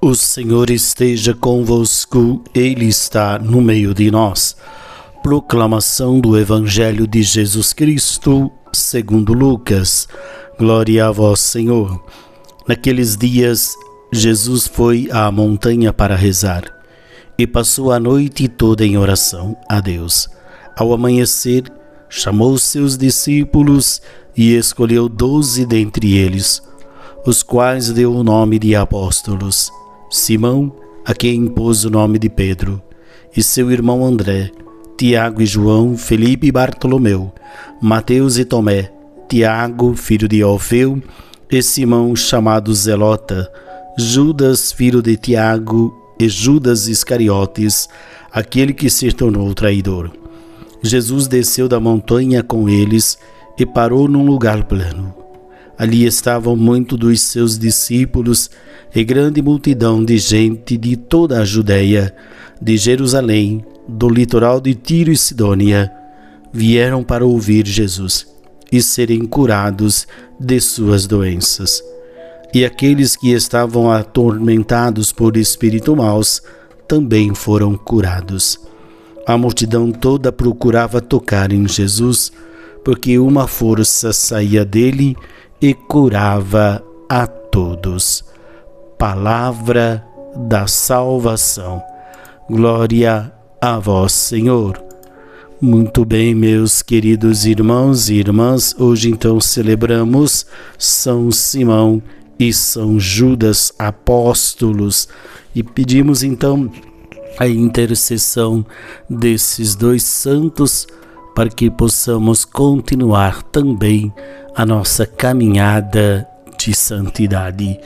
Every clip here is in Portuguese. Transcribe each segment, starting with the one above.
O Senhor esteja convosco, Ele está no meio de nós. Proclamação do Evangelho de Jesus Cristo, segundo Lucas. Glória a vós, Senhor. Naqueles dias, Jesus foi à montanha para rezar e passou a noite toda em oração a Deus. Ao amanhecer, chamou seus discípulos e escolheu doze dentre eles, os quais deu o nome de apóstolos Simão, a quem impôs o nome de Pedro, e seu irmão André, Tiago e João, Felipe e Bartolomeu, Mateus e Tomé, Tiago, filho de Alfeu, e Simão, chamado Zelota, Judas, filho de Tiago, e Judas Iscariotes, aquele que se tornou traidor. Jesus desceu da montanha com eles e parou num lugar plano. Ali estavam muitos dos seus discípulos e grande multidão de gente de toda a Judéia, de Jerusalém, do litoral de Tiro e Sidônia, vieram para ouvir Jesus e serem curados de suas doenças. E aqueles que estavam atormentados por espíritos maus também foram curados. A multidão toda procurava tocar em Jesus, porque uma força saía dele e curava a todos. Palavra da salvação. Glória a vós, Senhor. Muito bem, meus queridos irmãos e irmãs, hoje então celebramos São Simão e São Judas apóstolos e pedimos então a intercessão desses dois santos para que possamos continuar também a nossa caminhada de santidade.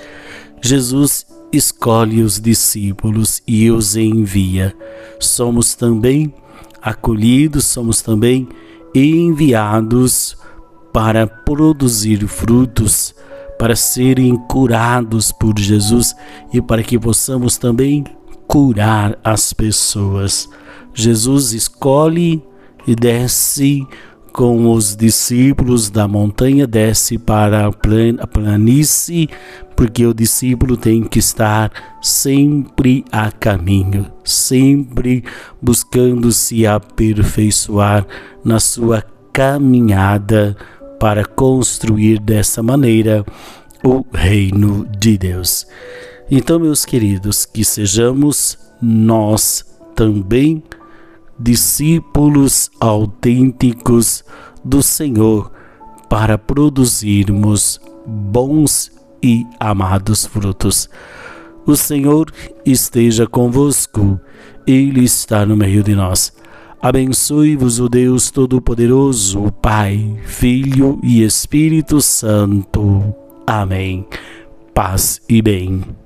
Jesus escolhe os discípulos e os envia. Somos também acolhidos, somos também enviados para produzir frutos, para serem curados por Jesus e para que possamos também curar as pessoas. Jesus escolhe e desce com os discípulos da montanha, desce para a planície, porque o discípulo tem que estar sempre a caminho, sempre buscando se aperfeiçoar na sua caminhada para construir dessa maneira o reino de Deus. Então, meus queridos, que sejamos nós também discípulos autênticos do Senhor para produzirmos bons e amados frutos. O Senhor esteja convosco, Ele está no meio de nós. Abençoe-vos o Deus Todo-Poderoso, Pai, Filho e Espírito Santo. Amém. Paz e bem.